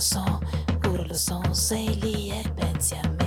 leçon, puro leçon, c'est liek pensiamo.